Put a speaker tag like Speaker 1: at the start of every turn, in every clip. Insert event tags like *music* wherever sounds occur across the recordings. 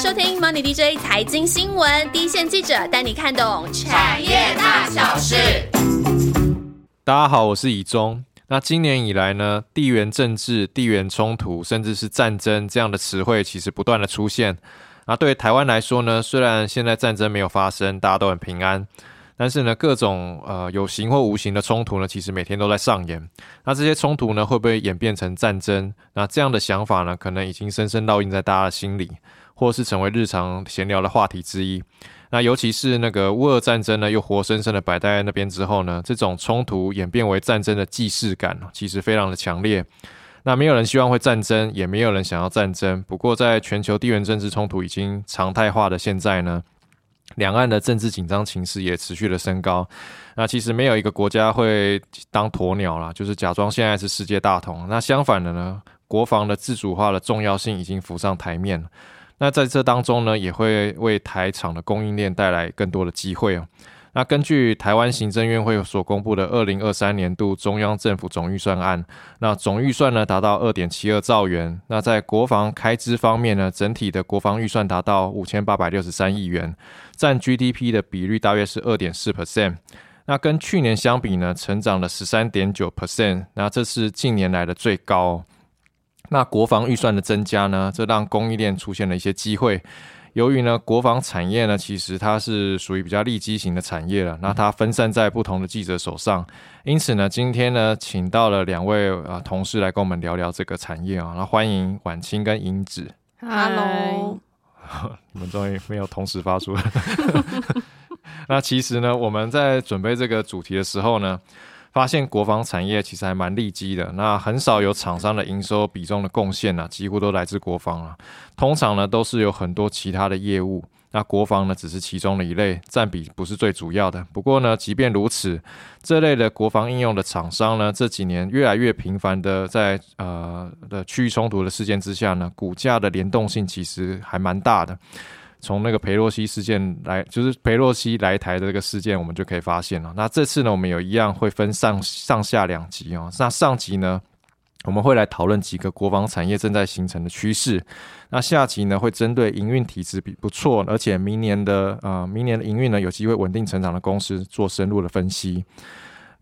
Speaker 1: 收听 Money DJ 财经新闻，第一线记者带你看懂产业大小事。
Speaker 2: 大家好，我是以中。那今年以来呢，地缘政治、地缘冲突，甚至是战争这样的词汇，其实不断的出现。那对台湾来说呢，虽然现在战争没有发生，大家都很平安，但是呢，各种呃有形或无形的冲突呢，其实每天都在上演。那这些冲突呢，会不会演变成战争？那这样的想法呢，可能已经深深烙印在大家的心里。或是成为日常闲聊的话题之一。那尤其是那个乌俄战争呢，又活生生的摆在那边之后呢，这种冲突演变为战争的既视感，其实非常的强烈。那没有人希望会战争，也没有人想要战争。不过，在全球地缘政治冲突已经常态化的现在呢，两岸的政治紧张情势也持续的升高。那其实没有一个国家会当鸵鸟啦，就是假装现在是世界大同。那相反的呢，国防的自主化的重要性已经浮上台面了。那在这当中呢，也会为台厂的供应链带来更多的机会哦。那根据台湾行政院会所公布的二零二三年度中央政府总预算案，那总预算呢达到二点七二兆元。那在国防开支方面呢，整体的国防预算达到五千八百六十三亿元，占 GDP 的比率大约是二点四 percent。那跟去年相比呢，成长了十三点九 percent。那这是近年来的最高。那国防预算的增加呢，这让供应链出现了一些机会。由于呢，国防产业呢，其实它是属于比较利基型的产业了，那它分散在不同的记者手上，因此呢，今天呢，请到了两位啊同事来跟我们聊聊这个产业啊。那欢迎婉清跟银子。
Speaker 1: Hello，*laughs*
Speaker 2: 你们终于没有同时发出。*laughs* 那其实呢，我们在准备这个主题的时候呢。发现国防产业其实还蛮利基的，那很少有厂商的营收比重的贡献呢，几乎都来自国防啊。通常呢都是有很多其他的业务，那国防呢只是其中的一类，占比不是最主要的。不过呢，即便如此，这类的国防应用的厂商呢，这几年越来越频繁的在呃的区域冲突的事件之下呢，股价的联动性其实还蛮大的。从那个裴洛西事件来，就是裴洛西来台的这个事件，我们就可以发现了。那这次呢，我们有一样会分上上下两集哦。那上集呢，我们会来讨论几个国防产业正在形成的趋势。那下集呢，会针对营运体质比不错，而且明年的呃明年的营运呢有机会稳定成长的公司做深入的分析。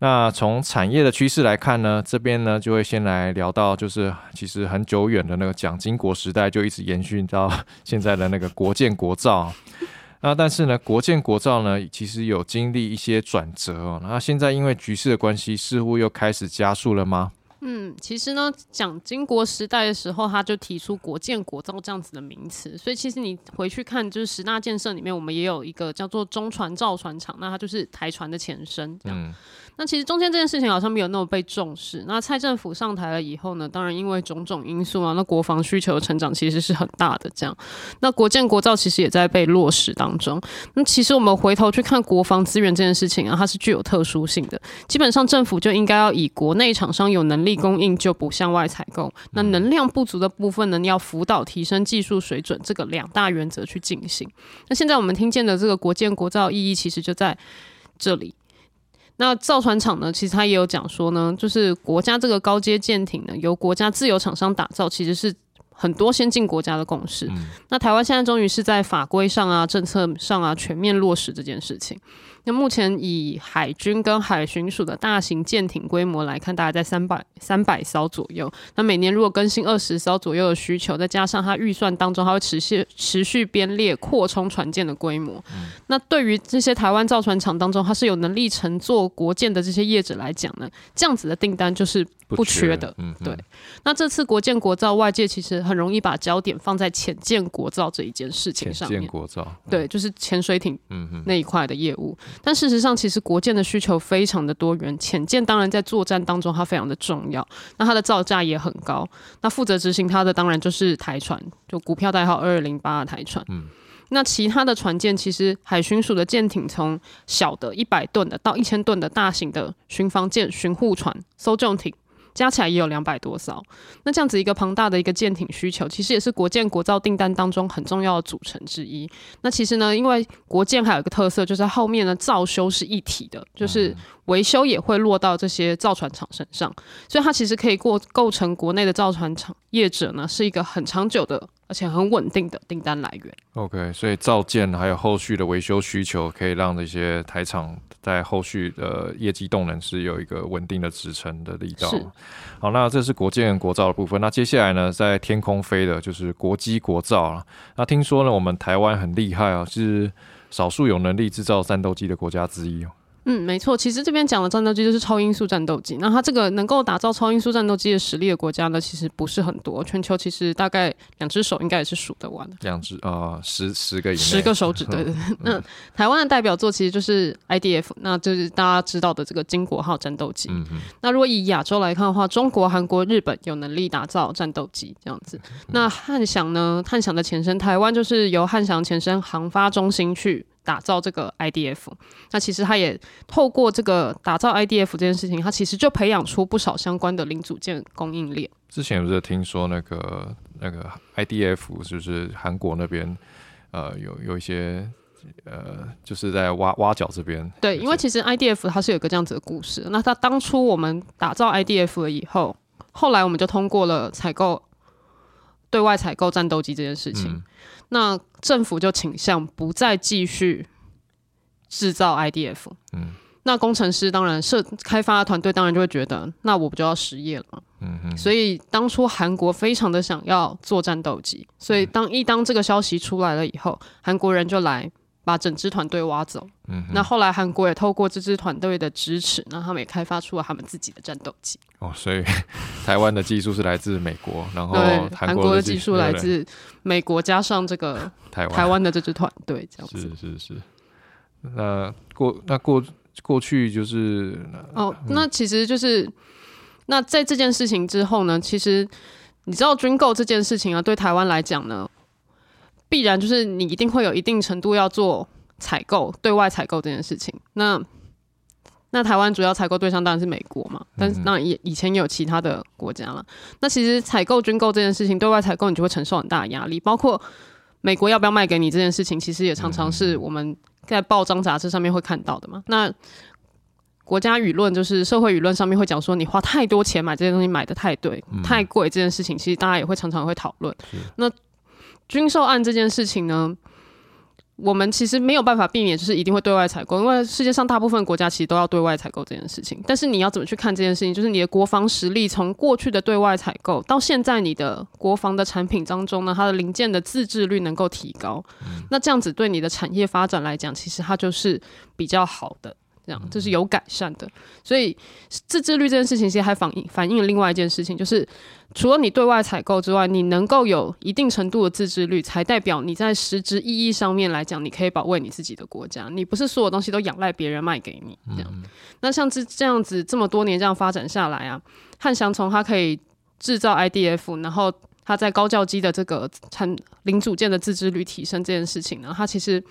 Speaker 2: 那从产业的趋势来看呢，这边呢就会先来聊到，就是其实很久远的那个蒋经国时代就一直延续到现在的那个国建国造。*laughs* 那但是呢，国建国造呢其实有经历一些转折哦。那现在因为局势的关系，似乎又开始加速了吗？
Speaker 3: 嗯，其实呢，蒋经国时代的时候，他就提出国建国造这样子的名词，所以其实你回去看，就是十大建设里面，我们也有一个叫做中船造船厂，那它就是台船的前身，这样。那其实中间这件事情好像没有那么被重视。那蔡政府上台了以后呢，当然因为种种因素啊，那国防需求成长其实是很大的。这样，那国建国造其实也在被落实当中。那其实我们回头去看国防资源这件事情啊，它是具有特殊性的。基本上政府就应该要以国内厂商有能力供应就不向外采购，那能量不足的部分呢，要辅导提升技术水准，这个两大原则去进行。那现在我们听见的这个国建国造意义，其实就在这里。那造船厂呢？其实他也有讲说呢，就是国家这个高阶舰艇呢，由国家自由厂商打造，其实是很多先进国家的共识。那台湾现在终于是在法规上啊、政策上啊全面落实这件事情。那目前以海军跟海巡署的大型舰艇规模来看，大概在三百三百艘左右。那每年如果更新二十艘左右的需求，再加上它预算当中，它会持续持续编列扩充船舰的规模。那对于这些台湾造船厂当中，它是有能力乘坐国舰的这些业者来讲呢，这样子的订单就是不缺的。嗯，对。那这次国建国造，外界其实很容易把焦点放在浅建国造这一件事情上面。
Speaker 2: 浅建国造，
Speaker 3: 对，就是潜水艇那一块的业务。但事实上，其实国舰的需求非常的多元，潜舰当然在作战当中它非常的重要，那它的造价也很高。那负责执行它的当然就是台船，就股票代号二二零八的台船。嗯，那其他的船舰，其实海巡署的舰艇从小的一百吨的到一千吨的大型的巡防舰、巡护船、搜救艇。加起来也有两百多艘，那这样子一个庞大的一个舰艇需求，其实也是国建国造订单当中很重要的组成之一。那其实呢，因为国建还有一个特色，就是后面呢造修是一体的，就是维修也会落到这些造船厂身上，所以它其实可以过构成国内的造船厂业者呢是一个很长久的而且很稳定的订单来源。
Speaker 2: OK，所以造舰还有后续的维修需求，可以让这些台厂在后续的业绩动能是有一个稳定的支撑的力道。
Speaker 3: 是
Speaker 2: 好，那这是国建国造的部分。那接下来呢，在天空飞的就是国机国造啊。那听说呢，我们台湾很厉害啊，是少数有能力制造战斗机的国家之一哦。
Speaker 3: 嗯，没错。其实这边讲的战斗机就是超音速战斗机。那它这个能够打造超音速战斗机的实力的国家呢，其实不是很多。全球其实大概两只手应该也是数得完的。
Speaker 2: 两只啊，十十个以内，
Speaker 3: 十个手指，*laughs* 对对对。那台湾的代表作其实就是 IDF，那就是大家知道的这个金国号战斗机。
Speaker 2: 嗯嗯
Speaker 3: 那如果以亚洲来看的话，中国、韩国、日本有能力打造战斗机这样子。那汉翔呢？汉翔的前身台湾就是由汉翔前身航发中心去打造这个 IDF。那其实他也透过这个打造 IDF 这件事情，他其实就培养出不少相关的零组件供应链。
Speaker 2: 之前不是听说那个那个 IDF 就是韩国那边呃有有一些呃就是在挖挖角这边，
Speaker 3: 对，因为其实 IDF 它是有一个这样子的故事。那它当初我们打造 IDF 了以后，后来我们就通过了采购对外采购战斗机这件事情。
Speaker 2: 嗯
Speaker 3: 那政府就倾向不再继续制造 IDF。
Speaker 2: 嗯
Speaker 3: 那工程师当然设开发团队当然就会觉得，那我不就要失业了吗？
Speaker 2: 嗯嗯
Speaker 3: 所以当初韩国非常的想要做战斗机，所以当一当这个消息出来了以后，韩国人就来把整支团队挖走。
Speaker 2: 嗯
Speaker 3: 那后来韩国也透过这支团队的支持，那他们也开发出了他们自己的战斗机。
Speaker 2: 哦，所以 *laughs* 台湾的技术是来自美国，然后，
Speaker 3: 韩国的
Speaker 2: 技
Speaker 3: 技术来自美国，加上这个
Speaker 2: 台湾，
Speaker 3: 台湾的这支团队，这样子。
Speaker 2: 是是是。那过那过过去就是
Speaker 3: 哦，那其实就是那在这件事情之后呢，其实你知道军购这件事情啊，对台湾来讲呢，必然就是你一定会有一定程度要做采购，对外采购这件事情。那那台湾主要采购对象当然是美国嘛，但是那也以前也有其他的国家了。那其实采购军购这件事情，对外采购你就会承受很大的压力，包括美国要不要卖给你这件事情，其实也常常是我们在报章杂志上面会看到的嘛。那国家舆论就是社会舆论上面会讲说，你花太多钱买这些东西买的太对、太贵这件事情，其实大家也会常常会讨论。那军售案这件事情呢，我们其实没有办法避免，就是一定会对外采购，因为世界上大部分国家其实都要对外采购这件事情。但是你要怎么去看这件事情？就是你的国防实力从过去的对外采购到现在，你的国防的产品当中呢，它的零件的自制率能够提高，那这样子对你的产业发展来讲，其实它就是比较好的。这样，这是有改善的，所以自制率这件事情其实还反映反映了另外一件事情，就是除了你对外采购之外，你能够有一定程度的自制率，才代表你在实质意义上面来讲，你可以保卫你自己的国家，你不是所有东西都仰赖别人卖给你这样。那像这这样子这么多年这样发展下来啊，汉翔从它可以制造 IDF，然后它在高教机的这个产零组件的自制率提升这件事情呢，它其实。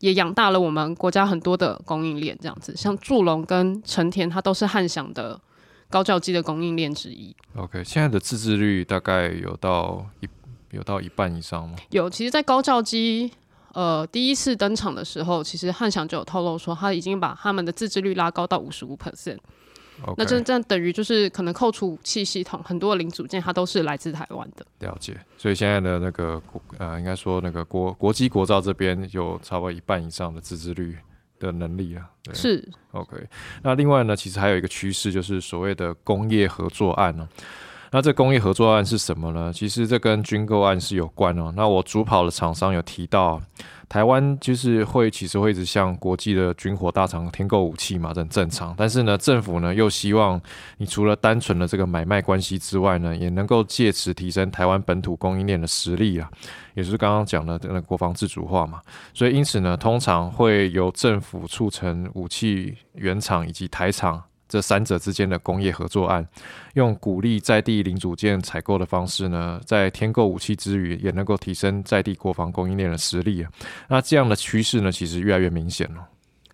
Speaker 3: 也养大了我们国家很多的供应链，这样子，像祝龙跟成田，它都是汉翔的高教机的供应链之一。
Speaker 2: OK，现在的自制率大概有到一有到一半以上吗？
Speaker 3: 有，其实，在高教机呃第一次登场的时候，其实汉翔就有透露说，他已经把他们的自制率拉高到五十五 percent。那这这样等于就是可能扣除武器系统很多零组件，它都是来自台湾的。
Speaker 2: 了解，所以现在的那个国呃，应该说那个国国际国造这边有差不多一半以上的自制率的能力啊。对。
Speaker 3: 是
Speaker 2: ，OK，那另外呢，其实还有一个趋势，就是所谓的工业合作案呢、那这工业合作案是什么呢？其实这跟军购案是有关哦。那我主跑的厂商有提到，台湾就是会其实会一直向国际的军火大厂添购武器嘛，这很正常。但是呢，政府呢又希望你除了单纯的这个买卖关系之外呢，也能够借此提升台湾本土供应链的实力啊，也就是刚刚讲的那个国防自主化嘛。所以因此呢，通常会由政府促成武器原厂以及台厂这三者之间的工业合作案，用鼓励在地零组件采购的方式呢，在添购武器之余，也能够提升在地国防供应链的实力。那这样的趋势呢，其实越来越明显了。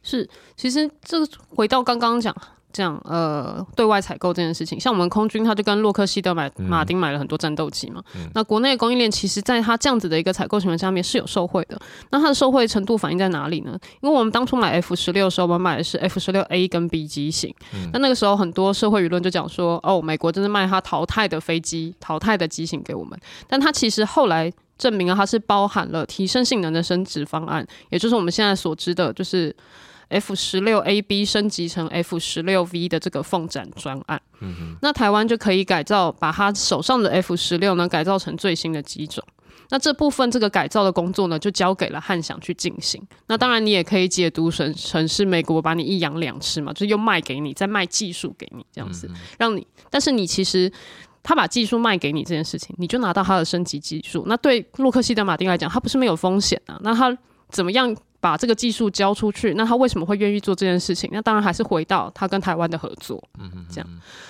Speaker 3: 是，其实这个回到刚刚讲讲呃对外采购这件事情，像我们空军，他就跟洛克希德买马丁买了很多战斗机嘛。那国内的供应链其实在它这样子的一个采购行为下面是有受惠的。那它的受惠程度反映在哪里呢？因为我们当初买 F 十六的时候，我们买的是 F 十六 A 跟 B 机型。那那个时候很多社会舆论就讲说，哦，美国真的卖他淘汰的飞机、淘汰的机型给我们。但他其实后来证明了它是包含了提升性能的升值方案，也就是我们现在所知的，就是 F 十六 AB 升级成 F 十六 V 的这个凤展专案。嗯那台湾就可以改造，把它手上的 F 十六呢改造成最新的机种。那这部分这个改造的工作呢，就交给了汉翔去进行。那当然，你也可以解读成成是美国把你一养两吃嘛，就又卖给你，再卖技术给你这样子，让你。但是你其实他把技术卖给你这件事情，你就拿到他的升级技术。那对洛克希德马丁来讲，他不是没有风险啊。那他怎么样？把这个技术交出去，那他为什么会愿意做这件事情？那当然还是回到他跟台湾的合作，这样。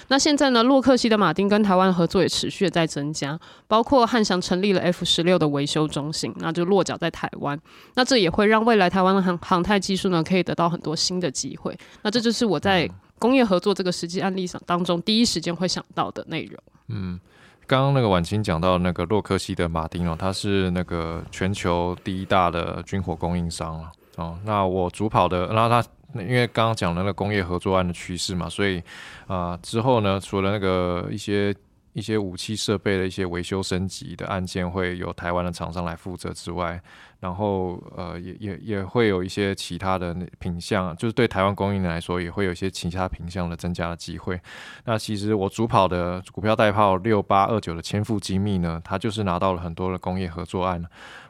Speaker 3: 那现在呢，洛克希德马丁跟台湾合作也持续的在增加，包括汉翔成立了 F 十六的维修中心，那就落脚在台湾。那这也会让未来台湾的航航太技术呢，可以得到很多新的机会。那这就是我在工业合作这个实际案例上当中第一时间会想到的内容。
Speaker 2: 嗯。刚刚那个婉清讲到那个洛克希德马丁哦，他是那个全球第一大的军火供应商哦。那我主跑的，然后他因为刚刚讲了那个工业合作案的趋势嘛，所以啊之后呢，除了那个一些。一些武器设备的一些维修升级的案件会由台湾的厂商来负责之外，然后呃也也也会有一些其他的品相，就是对台湾供应来说也会有一些其他品相的增加的机会。那其实我主跑的股票代号六八二九的千富精密呢，它就是拿到了很多的工业合作案。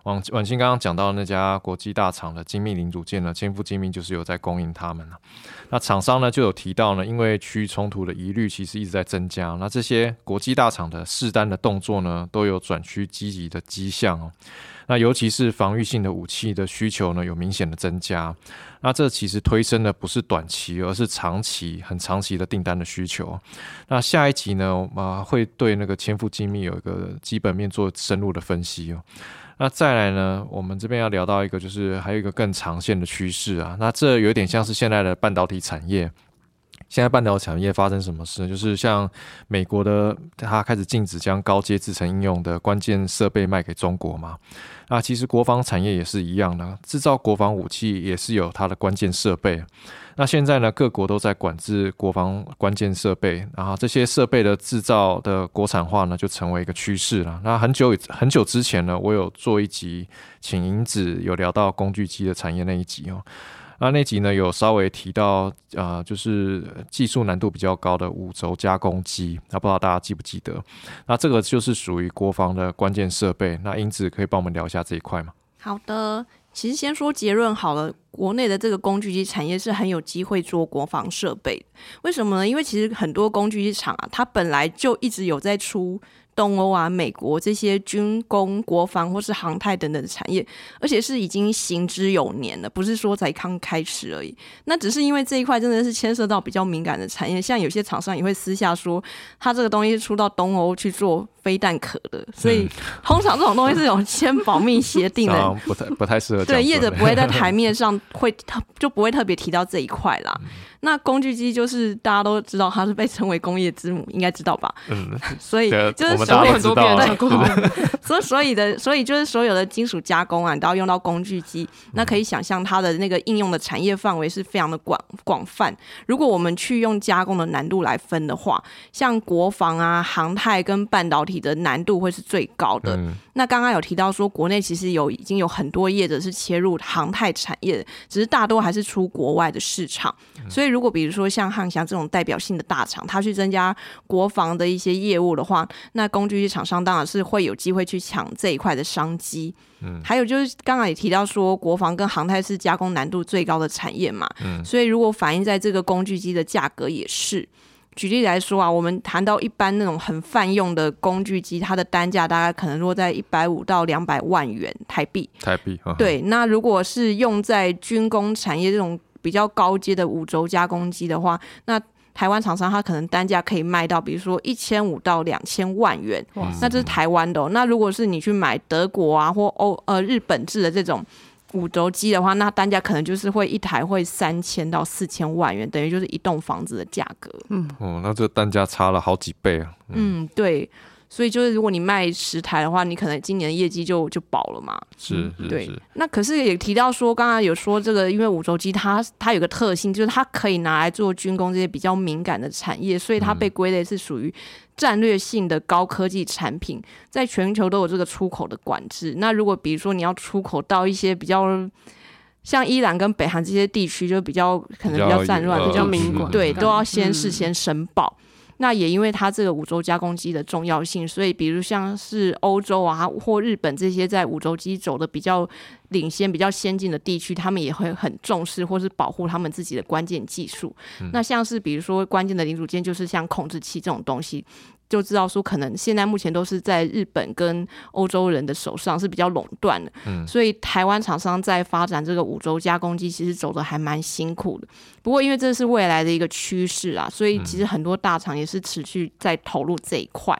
Speaker 2: 王婉清刚刚讲到那家国际大厂的精密零组件呢，千富精密就是有在供应他们。那厂商呢就有提到呢，因为区域冲突的疑虑其实一直在增加，那这些国际大厂的试单的动作呢，都有转趋积极的迹象哦。那尤其是防御性的武器的需求呢，有明显的增加。那这其实推升的不是短期，而是长期、很长期的订单的需求。那下一集呢，啊会对那个千富精密有一个基本面做深入的分析哦。那再来呢？我们这边要聊到一个，就是还有一个更长线的趋势啊。那这有点像是现在的半导体产业。现在半导体产业发生什么事？就是像美国的，它开始禁止将高阶制程应用的关键设备卖给中国嘛。那其实国防产业也是一样的，制造国防武器也是有它的关键设备。那现在呢，各国都在管制国防关键设备，然后这些设备的制造的国产化呢，就成为一个趋势了。那很久很久之前呢，我有做一集，请银子有聊到工具机的产业那一集哦。那那集呢，有稍微提到啊，就是技术难度比较高的五轴加工机，那不知道大家记不记得？那这个就是属于国防的关键设备。那英子可以帮我们聊一下这一块吗？
Speaker 4: 好的。其实先说结论好了，国内的这个工具机产业是很有机会做国防设备。为什么呢？因为其实很多工具机厂啊，它本来就一直有在出。东欧啊，美国这些军工、国防或是航太等等的产业，而且是已经行之有年了，不是说才刚开始而已。那只是因为这一块真的是牵涉到比较敏感的产业，像有些厂商也会私下说，他这个东西出到东欧去做飞弹壳的，所以通常这种东西是有签保密协定的，*laughs*
Speaker 2: 不太不太适合。
Speaker 4: 对，*laughs* 业者不会在台面上会特就不会特别提到这一块啦。那工具机就是大家都知道，它是被称为工业之母，应该知道吧？嗯，所以就是
Speaker 2: 所有很多别人
Speaker 4: 过，*laughs* 所以所以的，所以就是所有的金属加工啊，你都要用到工具机。那可以想象它的那个应用的产业范围是非常的广广泛。如果我们去用加工的难度来分的话，像国防啊、航太跟半导体的难度会是最高的。那刚刚有提到说，国内其实有已经有很多业者是切入航太产业，只是大多还是出国外的市场，所以。如果比如说像汉翔这种代表性的大厂，它去增加国防的一些业务的话，那工具机厂商当然是会有机会去抢这一块的商机。嗯，还有就是刚刚也提到说，国防跟航太是加工难度最高的产业嘛。嗯，所以如果反映在这个工具机的价格也是。举例来说啊，我们谈到一般那种很泛用的工具机，它的单价大概可能落在一百五到两百万元台币。
Speaker 2: 台币。
Speaker 4: 对，那如果是用在军工产业这种。比较高阶的五轴加工机的话，那台湾厂商它可能单价可以卖到，比如说一千五到两千万元，那这是台湾的。那如果是你去买德国啊或欧呃日本制的这种五轴机的话，那单价可能就是会一台会三千到四千万元，等于就是一栋房子的价格。
Speaker 2: 嗯，哦，那这单价差了好几倍啊。
Speaker 4: 嗯，对。所以就是如果你卖十台的话，你可能今年的业绩就就保了嘛。
Speaker 2: 是是
Speaker 4: 对
Speaker 2: 是，，
Speaker 4: 那可是也提到说，刚刚有说这个，因为五轴机它它有个特性，就是它可以拿来做军工这些比较敏感的产业，所以它被归类是属于战略性的高科技产品，在全球都有这个出口的管制。那如果比如说你要出口到一些比较像伊朗跟北韩这些地区，就比较可能比较战乱、
Speaker 2: 呃
Speaker 3: 比较
Speaker 4: 比
Speaker 3: 敏感
Speaker 4: 对，
Speaker 3: 嗯
Speaker 4: 都要先
Speaker 3: 嗯
Speaker 4: 事先申报。那也因为它这个五轴加工机的重要性，所以比如像是欧洲啊或日本这些在五轴机走的比较领先、比较先进的地区，他们也会很重视或是保护他们自己的关键技术。那像是比如说关键的零组件，就是像控制器这种东西。就知道说，可能现在目前都是在日本跟欧洲人的手上是比较垄断的，所以台湾厂商在发展这个五轴加工机，其实走的还蛮辛苦的。不过因为这是未来的一个趋势啊，所以其实很多大厂也是持续在投入这一块。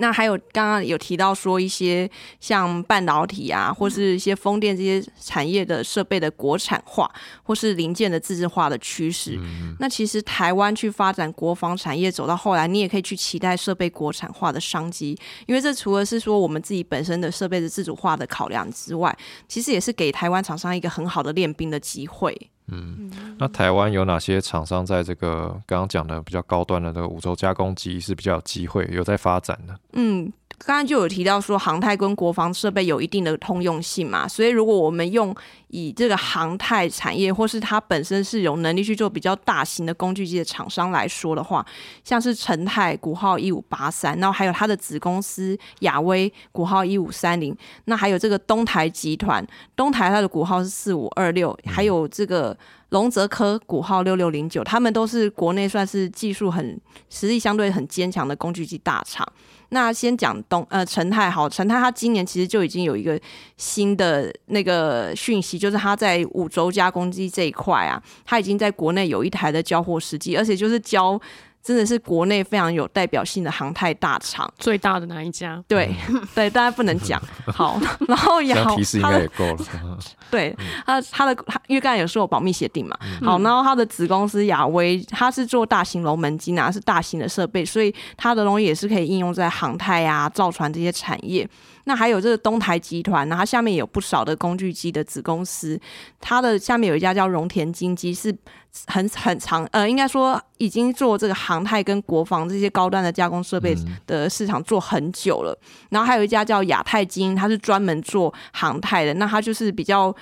Speaker 4: 那还有刚刚有提到说一些像半导体啊，或是一些风电这些产业的设备的国产化，或是零件的自制化的趋势。那其实台湾去发展国防产业走到后来，你也可以去期待设备国产化的商机，因为这除了是说我们自己本身的设备的自主化的考量之外，其实也是给台湾厂商一个很好的练兵的机会。
Speaker 2: 那台湾有哪些厂商在这个刚刚讲的比较高端的这个五轴加工机是比较有机会有在发展的？
Speaker 4: 嗯，刚刚就有提到说航太跟国防设备有一定的通用性嘛，所以如果我们用以这个航太产业或是它本身是有能力去做比较大型的工具机的厂商来说的话，像是成泰股号一五八三，然后还有它的子公司亚威股号一五三零，那还有这个东台集团，东台它的股号是四五二六，还有这个。龙泽科股号六六零九，他们都是国内算是技术很实力相对很坚强的工具机大厂。那先讲东呃陈泰好，陈泰他今年其实就已经有一个新的那个讯息，就是他在五轴加工机这一块啊，他已经在国内有一台的交货时机，而且就是交真的是国内非常有代表性的航太大厂。
Speaker 3: 最大的哪一家？
Speaker 4: 对 *laughs* 对，大家不能讲 *laughs* 好，*laughs* 然后也好
Speaker 2: 提示应该也够了。
Speaker 4: 对，他他的他因为刚才有说有保密协定嘛，
Speaker 3: 嗯
Speaker 4: 好，然后他的子公司亚威，他是做大型龙门机呐，是大型的设备，所以他的东西也是可以应用在航太啊、造船这些产业。那还有这个东台集团，然后它下面有不少的工具机的子公司，它的下面有一家叫荣田金机，是很很长，呃，应该说已经做这个航太跟国防这些高端的加工设备的市场做很久了。然后还有一家叫亚太金，它是专门做航太的，那它就是比较。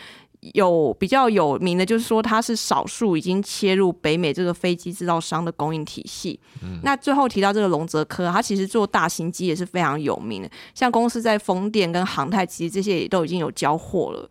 Speaker 4: 有比较有名的，就是说它是少数已经切入北美这个飞机制造商的供应体系。那最后提到这个龙泽科，它其实做大型机也是非常有名的，像公司在风电跟航太，其实这些也都已经有交货了。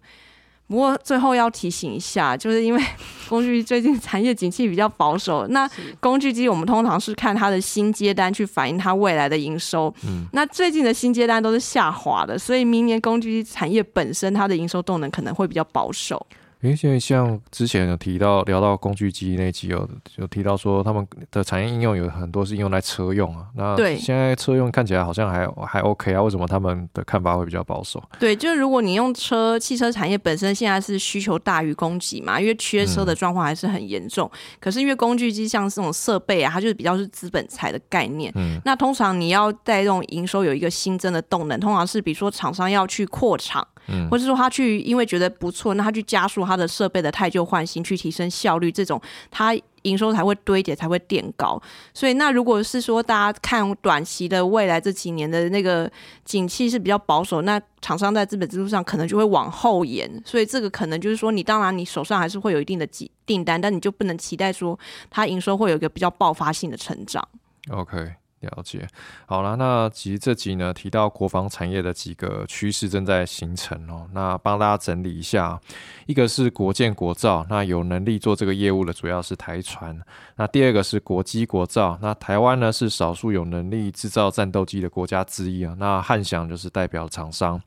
Speaker 4: 不过最后要提醒一下，*laughs* 就是因为 *laughs* 工具机最近产业景气比较保守，那工具机我们通常是看它的新接单去反映它未来的营收。嗯那最近的新接单都是下滑的，所以明年工具机产业本身它的营收动能可能会比较保守。
Speaker 2: 因为现在像之前有提到聊到工具机那集有有提到说他们的产业应用有很多是用来车用啊，那
Speaker 4: 对
Speaker 2: 现在车用看起来好像还还 OK 啊，为什么他们的看法会比较保守？
Speaker 4: 对，就是如果你用车，汽车产业本身现在是需求大于供给嘛，因为缺车的状况还是很严重。可是因为工具机像这种设备啊，它就是比较是资本财的概念。
Speaker 2: 嗯
Speaker 4: 那通常你要带动营收有一个新增的动能，通常是比如说厂商要去扩厂，
Speaker 2: 嗯
Speaker 4: 或者说他去因为觉得不错，那他去加速他的设备的太旧换新，去提升效率，这种他营收才会堆叠，才会垫高。所以那如果是说大家看短期的未来这几年的那个景气是比较保守，那厂商在资本支出上可能就会往后延。所以这个可能就是说，你当然你手上还是会有一定的订订单，但你就不能期待说它营收会有一个比较爆发性的成长。
Speaker 2: OK，了解。好了，那其实这集呢提到国防产业的几个趋势正在形成哦，那帮大家整理一下，一个是国建国造，那有能力做这个业务的主要是台船；那第二个是国机国造，那台湾呢是少数有能力制造战斗机的国家之一啊，那汉翔就是代表厂商。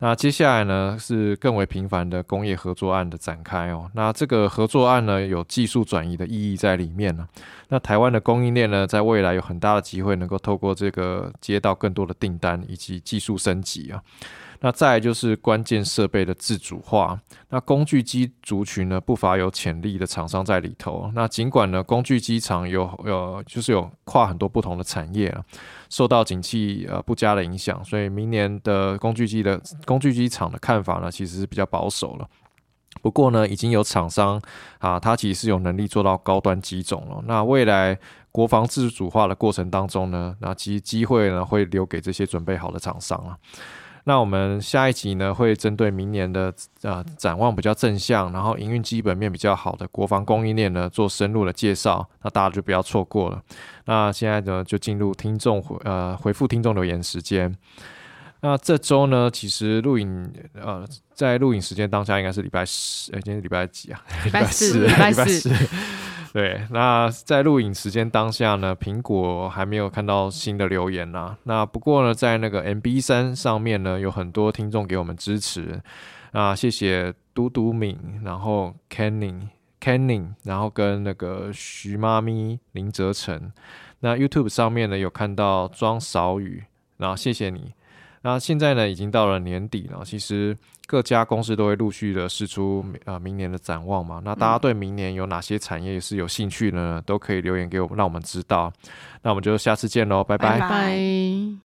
Speaker 2: 那接下来呢是更为频繁的工业合作案的展开哦。那这个合作案呢有技术转移的意义在里面呢。那台湾的供应链呢，在未来有很大的机会能够透过这个接到更多的订单以及技术升级啊。那再就是关键设备的自主化。那工具机族群呢，不乏有潜力的厂商在里头。那尽管呢，工具机厂有有就是有跨很多不同的产业啊，受到景气呃不佳的影响，所以明年的工具机的工具机厂的看法呢，其实是比较保守了。不过呢，已经有厂商啊，它其实是有能力做到高端机种了。那未来国防自主化的过程当中呢，那其实机会呢会留给这些准备好的厂商啊。那我们下一集呢，会针对明年的呃展望比较正向，然后营运基本面比较好的国防供应链呢，做深入的介绍。那大家就不要错过了。那现在呢，就进入听众回呃回复听众留言时间。那这周呢，其实录影呃，在录影时间当下应该是礼拜十，哎，今天礼拜几啊？
Speaker 3: 礼拜四，
Speaker 2: 礼
Speaker 3: 拜四。
Speaker 2: 对，那在录影时间当下呢，苹果还没有看到新的留言呐。那不过呢，在那个 MB 三上面呢，有很多听众给我们支持啊，谢谢嘟嘟敏，然后 Canning Canning，然后跟那个徐妈咪林哲成。那 YouTube 上面呢，有看到庄少宇，然后谢谢你。那现在呢，已经到了年底了。其实各家公司都会陆续的试出啊明年的展望嘛。那大家对明年有哪些产业是有兴趣的呢？都可以留言给我们，让我们知道。那我们就下次见喽，拜
Speaker 3: 拜。